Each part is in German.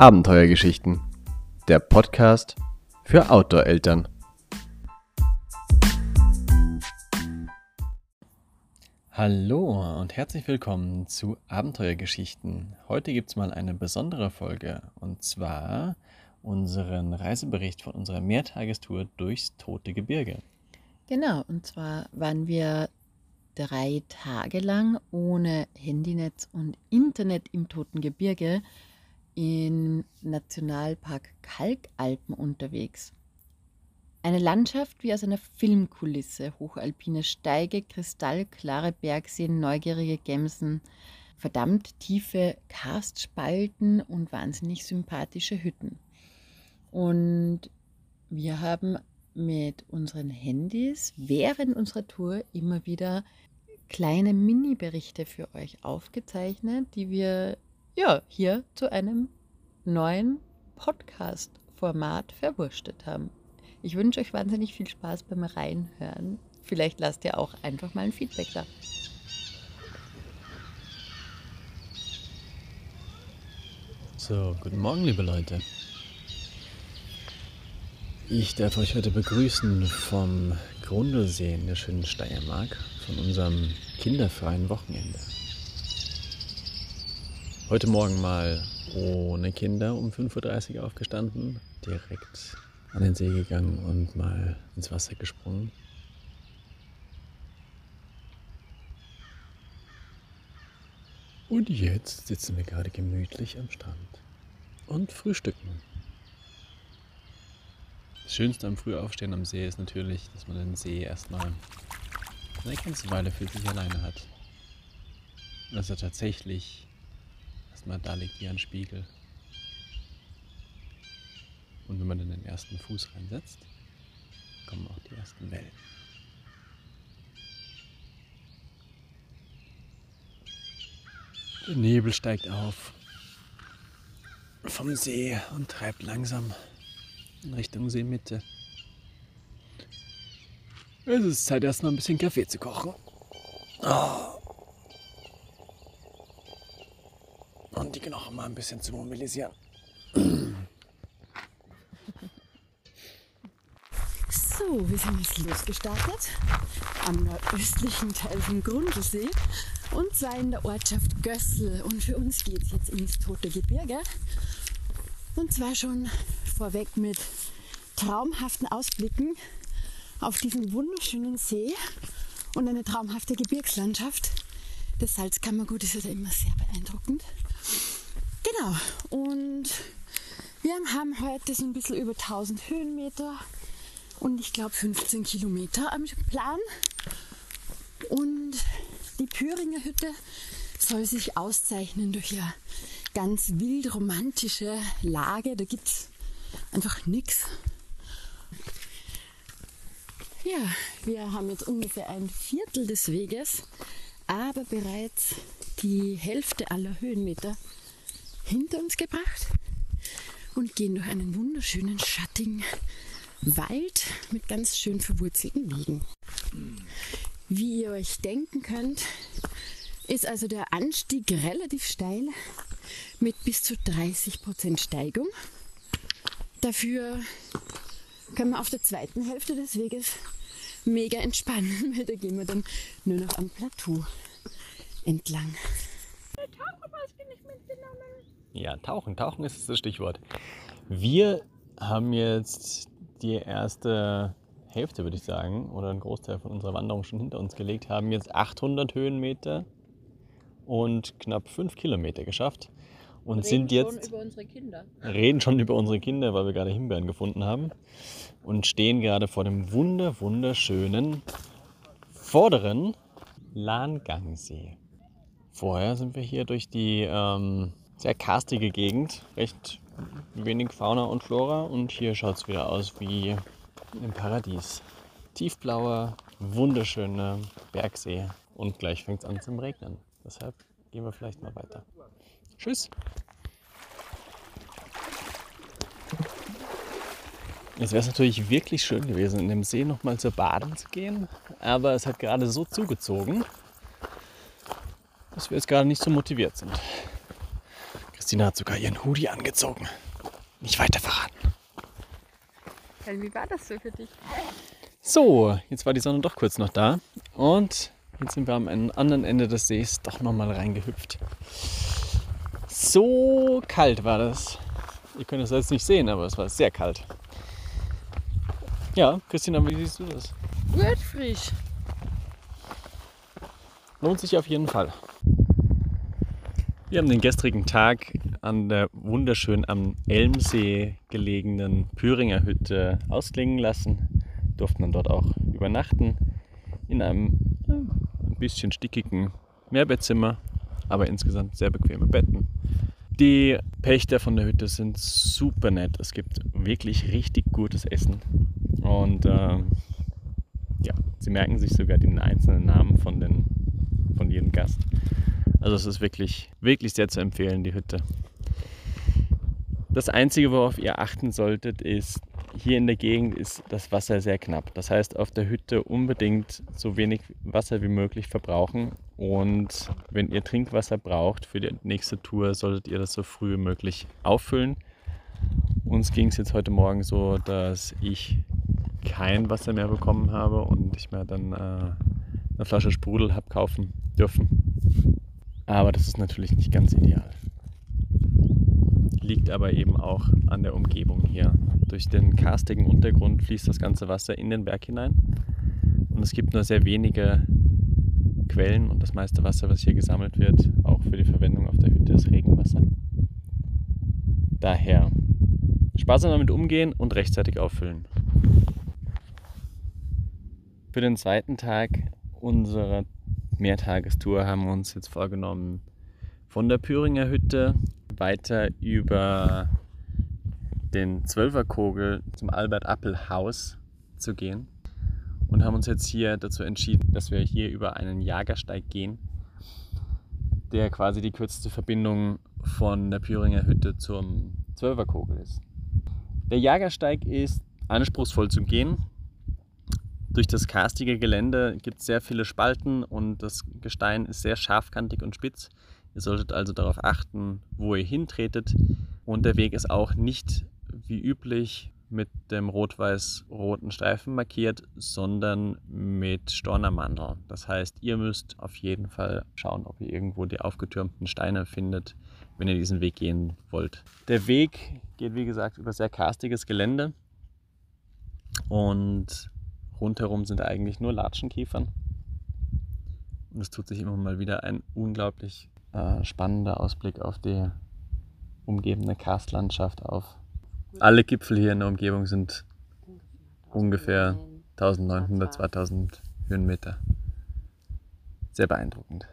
Abenteuergeschichten, der Podcast für Outdoor-Eltern. Hallo und herzlich willkommen zu Abenteuergeschichten. Heute gibt es mal eine besondere Folge und zwar unseren Reisebericht von unserer Mehrtagestour durchs Tote Gebirge. Genau, und zwar waren wir drei Tage lang ohne Handynetz und Internet im Toten Gebirge im Nationalpark Kalkalpen unterwegs. Eine Landschaft wie aus einer Filmkulisse, hochalpine Steige, kristallklare Bergseen, neugierige Gämsen, verdammt tiefe Karstspalten und wahnsinnig sympathische Hütten. Und wir haben mit unseren Handys während unserer Tour immer wieder kleine Mini-Berichte für euch aufgezeichnet, die wir ja, hier zu einem neuen Podcast-Format verwurstet haben. Ich wünsche euch wahnsinnig viel Spaß beim Reinhören. Vielleicht lasst ihr auch einfach mal ein Feedback da. So, guten Morgen, liebe Leute. Ich darf euch heute begrüßen vom Grundlsee in der schönen Steiermark, von unserem kinderfreien Wochenende. Heute Morgen mal ohne Kinder um 5.30 Uhr aufgestanden, direkt an den See gegangen und mal ins Wasser gesprungen. Und jetzt sitzen wir gerade gemütlich am Strand und frühstücken. Das Schönste am Frühaufstehen am See ist natürlich, dass man den See erstmal eine ganze Weile für sich alleine hat. Dass er tatsächlich erstmal da liegt wie ein Spiegel. Und wenn man dann den ersten Fuß reinsetzt, kommen auch die ersten Wellen. Der Nebel steigt auf vom See und treibt langsam in Richtung Seemitte. Es ist Zeit, erstmal ein bisschen Kaffee zu kochen. Oh. Und die Knochen mal ein bisschen zu mobilisieren. So, wir sind jetzt losgestartet am östlichen Teil vom Grundlsee und zwar in der Ortschaft Gössel. Und für uns geht es jetzt ins Tote Gebirge. Und zwar schon vorweg mit traumhaften Ausblicken auf diesen wunderschönen See und eine traumhafte Gebirgslandschaft. Das Salzkammergut ist ja immer sehr beeindruckend. Genau, und wir haben heute so ein bisschen über 1000 Höhenmeter und ich glaube 15 Kilometer am Plan. Und die Püringer Hütte soll sich auszeichnen durch ihre ganz wild romantische Lage. Da gibt es einfach nichts. Ja, wir haben jetzt ungefähr ein Viertel des Weges, aber bereits die Hälfte aller Höhenmeter hinter uns gebracht und gehen durch einen wunderschönen schattigen Wald mit ganz schön verwurzelten Wegen. Wie ihr euch denken könnt, ist also der Anstieg relativ steil mit bis zu 30% Steigung. Dafür können wir auf der zweiten Hälfte des Weges mega entspannen, weil da gehen wir dann nur noch am Plateau entlang. Ja, tauchen. Tauchen ist das Stichwort. Wir haben jetzt die erste Hälfte, würde ich sagen, oder einen Großteil von unserer Wanderung schon hinter uns gelegt, haben jetzt 800 Höhenmeter und knapp 5 Kilometer geschafft. Und reden sind jetzt. Schon über unsere Kinder. Reden schon über unsere Kinder, weil wir gerade Himbeeren gefunden haben. Und stehen gerade vor dem wunder, wunderschönen vorderen Lahngangsee. Vorher sind wir hier durch die ähm, sehr karstige Gegend, recht wenig Fauna und Flora und hier schaut es wieder aus wie im Paradies. Tiefblauer, wunderschöner Bergsee und gleich fängt es an zum Regnen. Deshalb gehen wir vielleicht mal weiter. Tschüss! Jetzt wäre es natürlich wirklich schön gewesen, in dem See nochmal zur Baden zu gehen, aber es hat gerade so zugezogen, dass wir jetzt gerade nicht so motiviert sind. Christina hat sogar ihren Hoodie angezogen. Nicht weiter verraten. Wie war das so für dich? So, jetzt war die Sonne doch kurz noch da. Und jetzt sind wir am anderen Ende des Sees doch nochmal reingehüpft. So kalt war das. Ihr könnt es jetzt nicht sehen, aber es war sehr kalt. Ja, Christina, wie siehst du das? Gut frisch. Lohnt sich auf jeden Fall. Wir haben den gestrigen Tag an der wunderschön am Elmsee gelegenen Püringer Hütte ausklingen lassen. Durften dann dort auch übernachten in einem ein bisschen stickigen Mehrbettzimmer, aber insgesamt sehr bequeme Betten. Die Pächter von der Hütte sind super nett. Es gibt wirklich richtig gutes Essen. Und äh, ja, sie merken sich sogar den einzelnen Namen von, den, von jedem Gast. Also es ist wirklich, wirklich sehr zu empfehlen, die Hütte. Das Einzige, worauf ihr achten solltet, ist, hier in der Gegend ist das Wasser sehr knapp. Das heißt, auf der Hütte unbedingt so wenig Wasser wie möglich verbrauchen. Und wenn ihr Trinkwasser braucht für die nächste Tour, solltet ihr das so früh wie möglich auffüllen. Uns ging es jetzt heute Morgen so, dass ich kein Wasser mehr bekommen habe und ich mir dann äh, eine Flasche Sprudel habe kaufen dürfen. Aber das ist natürlich nicht ganz ideal. Liegt aber eben auch an der Umgebung hier. Durch den karstigen Untergrund fließt das ganze Wasser in den Berg hinein. Und es gibt nur sehr wenige Quellen und das meiste Wasser, was hier gesammelt wird, auch für die Verwendung auf der Hütte, ist Regenwasser. Daher sparsam damit umgehen und rechtzeitig auffüllen. Für den zweiten Tag unserer Mehrtagestour haben wir uns jetzt vorgenommen, von der Püringer Hütte weiter über den Zwölferkogel zum Albert-Appel-Haus zu gehen und haben uns jetzt hier dazu entschieden, dass wir hier über einen Jagersteig gehen, der quasi die kürzeste Verbindung von der Püringer Hütte zum Zwölferkogel ist. Der Jagersteig ist anspruchsvoll zu gehen, durch das karstige Gelände gibt es sehr viele Spalten und das Gestein ist sehr scharfkantig und spitz. Ihr solltet also darauf achten, wo ihr hintretet. Und der Weg ist auch nicht wie üblich mit dem rot-weiß-roten Streifen markiert, sondern mit Stornermandel. Das heißt, ihr müsst auf jeden Fall schauen, ob ihr irgendwo die aufgetürmten Steine findet, wenn ihr diesen Weg gehen wollt. Der Weg geht, wie gesagt, über sehr karstiges Gelände und Rundherum sind eigentlich nur Latschenkiefern. Und es tut sich immer mal wieder ein unglaublich äh, spannender Ausblick auf die umgebende Karstlandschaft auf. Alle Gipfel hier in der Umgebung sind ungefähr 1900, 2000 Höhenmeter. Sehr beeindruckend.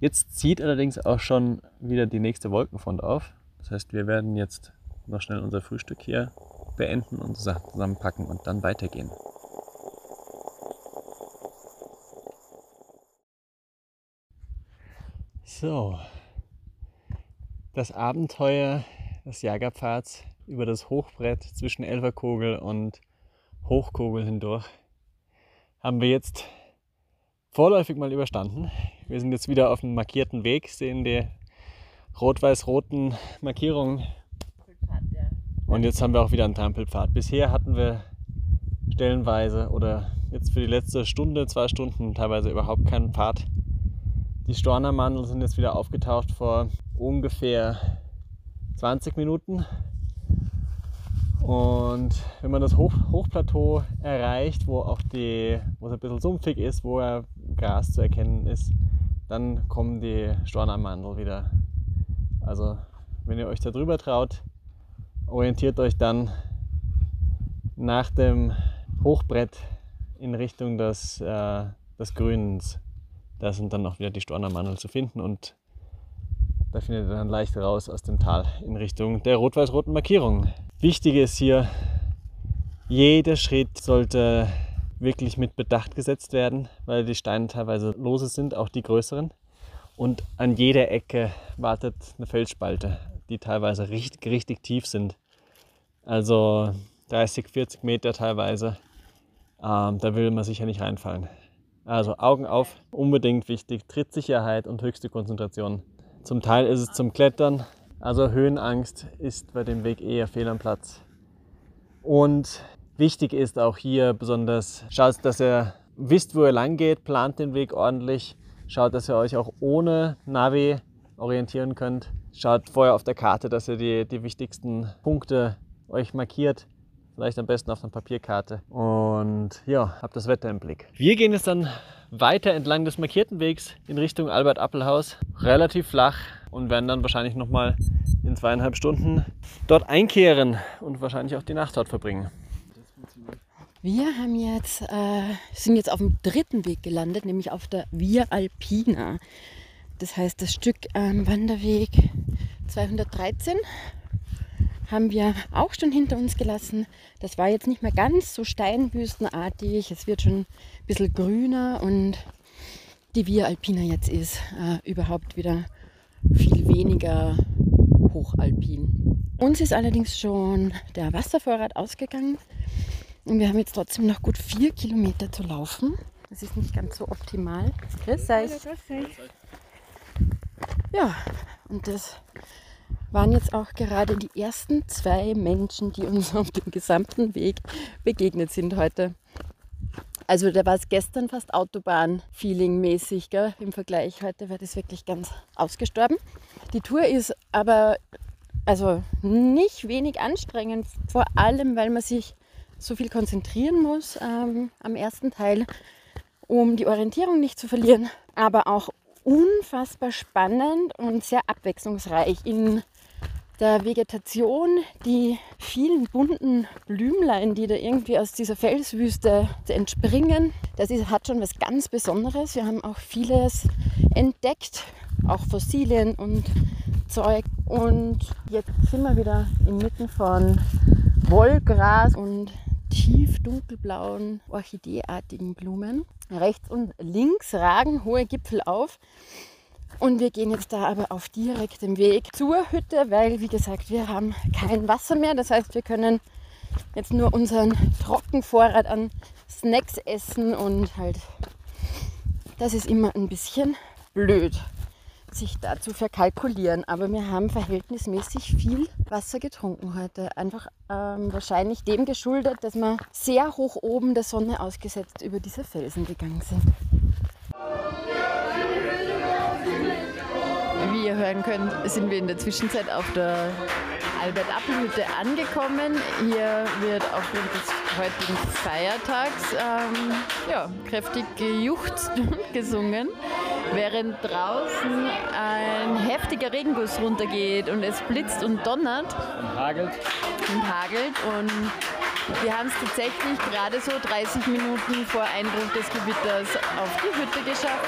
Jetzt zieht allerdings auch schon wieder die nächste Wolkenfront auf. Das heißt, wir werden jetzt noch schnell unser Frühstück hier beenden, Sachen zusammenpacken und dann weitergehen. So, das Abenteuer des Jagerpfads über das Hochbrett zwischen Elferkogel und Hochkogel hindurch haben wir jetzt vorläufig mal überstanden. Wir sind jetzt wieder auf dem markierten Weg, sehen die rot-weiß-roten Markierungen. Und jetzt haben wir auch wieder einen Trampelpfad. Bisher hatten wir stellenweise oder jetzt für die letzte Stunde, zwei Stunden teilweise überhaupt keinen Pfad. Die Stornermandel sind jetzt wieder aufgetaucht vor ungefähr 20 Minuten. Und wenn man das Hoch Hochplateau erreicht, wo auch die, wo es ein bisschen sumpfig ist, wo ja Gras zu erkennen ist, dann kommen die Stornermandel wieder. Also wenn ihr euch da drüber traut, orientiert euch dann nach dem Hochbrett in Richtung des, äh, des Grünens. Da sind dann auch wieder die Stornermandel zu finden und da findet ihr dann leicht raus aus dem Tal in Richtung der rot-weiß-roten Markierung. Wichtig ist hier, jeder Schritt sollte wirklich mit Bedacht gesetzt werden, weil die Steine teilweise lose sind, auch die größeren. Und an jeder Ecke wartet eine Felsspalte, die teilweise richtig, richtig tief sind. Also 30, 40 Meter teilweise. Ähm, da will man sicher nicht reinfallen. Also Augen auf, unbedingt wichtig. Trittsicherheit und höchste Konzentration. Zum Teil ist es zum Klettern Also Höhenangst ist bei dem Weg eher fehl am Platz. Und wichtig ist auch hier besonders, schaut, dass ihr wisst, wo ihr lang geht, plant den Weg ordentlich, schaut, dass ihr euch auch ohne Navi orientieren könnt. Schaut vorher auf der Karte, dass ihr die, die wichtigsten Punkte euch markiert. Vielleicht am besten auf einer Papierkarte. Und ja, habt das Wetter im Blick. Wir gehen jetzt dann weiter entlang des markierten Wegs in Richtung Albert-Appelhaus. Relativ flach und werden dann wahrscheinlich nochmal in zweieinhalb Stunden dort einkehren und wahrscheinlich auch die Nacht dort verbringen. Wir haben jetzt, äh, sind jetzt auf dem dritten Weg gelandet, nämlich auf der Via Alpina. Das heißt, das Stück am Wanderweg 213 haben wir auch schon hinter uns gelassen. Das war jetzt nicht mehr ganz so steinwüstenartig. Es wird schon ein bisschen grüner und die Via Alpina jetzt ist äh, überhaupt wieder viel weniger hochalpin. Uns ist allerdings schon der Wasservorrat ausgegangen und wir haben jetzt trotzdem noch gut vier Kilometer zu laufen. Das ist nicht ganz so optimal. Grüß euch. Ja, und das waren jetzt auch gerade die ersten zwei Menschen, die uns auf dem gesamten Weg begegnet sind heute. Also da war es gestern fast Autobahn-Feeling-mäßig im Vergleich. Heute war das wirklich ganz ausgestorben. Die Tour ist aber also nicht wenig anstrengend, vor allem weil man sich so viel konzentrieren muss ähm, am ersten Teil, um die Orientierung nicht zu verlieren, aber auch unfassbar spannend und sehr abwechslungsreich in der Vegetation, die vielen bunten Blümlein, die da irgendwie aus dieser Felswüste entspringen. Das ist, hat schon was ganz Besonderes. Wir haben auch vieles entdeckt, auch Fossilien und Zeug. Und jetzt sind wir wieder inmitten von Wollgras und tief dunkelblauen, orchideeartigen Blumen. Rechts und links ragen hohe Gipfel auf. Und wir gehen jetzt da aber auf direktem Weg zur Hütte, weil, wie gesagt, wir haben kein Wasser mehr. Das heißt, wir können jetzt nur unseren Trockenvorrat an Snacks essen und halt, das ist immer ein bisschen blöd, sich da zu verkalkulieren. Aber wir haben verhältnismäßig viel Wasser getrunken heute. Einfach ähm, wahrscheinlich dem geschuldet, dass wir sehr hoch oben der Sonne ausgesetzt über diese Felsen gegangen sind. Hören könnt, sind wir in der Zwischenzeit auf der Albert-Appel-Hütte angekommen. Hier wird aufgrund des heutigen Feiertags ähm, ja, kräftig gejuchzt und gesungen, während draußen ein heftiger Regenguss runtergeht und es blitzt und donnert. Und hagelt. Und hagelt und wir haben es tatsächlich gerade so 30 Minuten vor Einbruch des Gewitters auf die Hütte geschafft.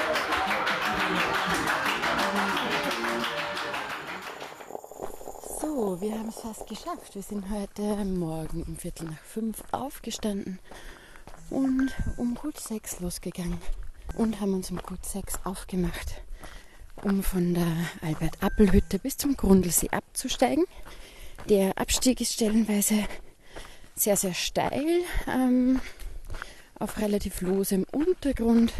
Wir haben es fast geschafft. Wir sind heute Morgen um Viertel nach fünf aufgestanden und um gut sechs losgegangen und haben uns um gut sechs aufgemacht, um von der Albert-Appel-Hütte bis zum Grundlsee abzusteigen. Der Abstieg ist stellenweise sehr, sehr steil, ähm, auf relativ losem Untergrund.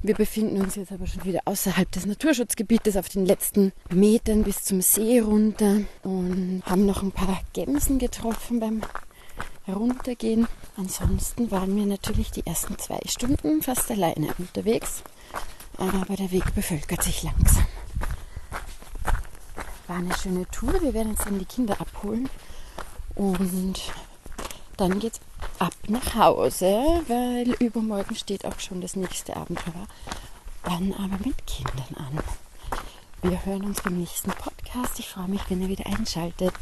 Wir befinden uns jetzt aber schon wieder außerhalb des Naturschutzgebietes auf den letzten Metern bis zum See runter und haben noch ein paar Gämsen getroffen beim Heruntergehen. Ansonsten waren wir natürlich die ersten zwei Stunden fast alleine unterwegs, aber der Weg bevölkert sich langsam. War eine schöne Tour. Wir werden jetzt dann die Kinder abholen und dann geht's ab nach Hause, weil übermorgen steht auch schon das nächste Abenteuer. Dann aber mit Kindern an. Wir hören uns beim nächsten Podcast. Ich freue mich, wenn ihr wieder einschaltet.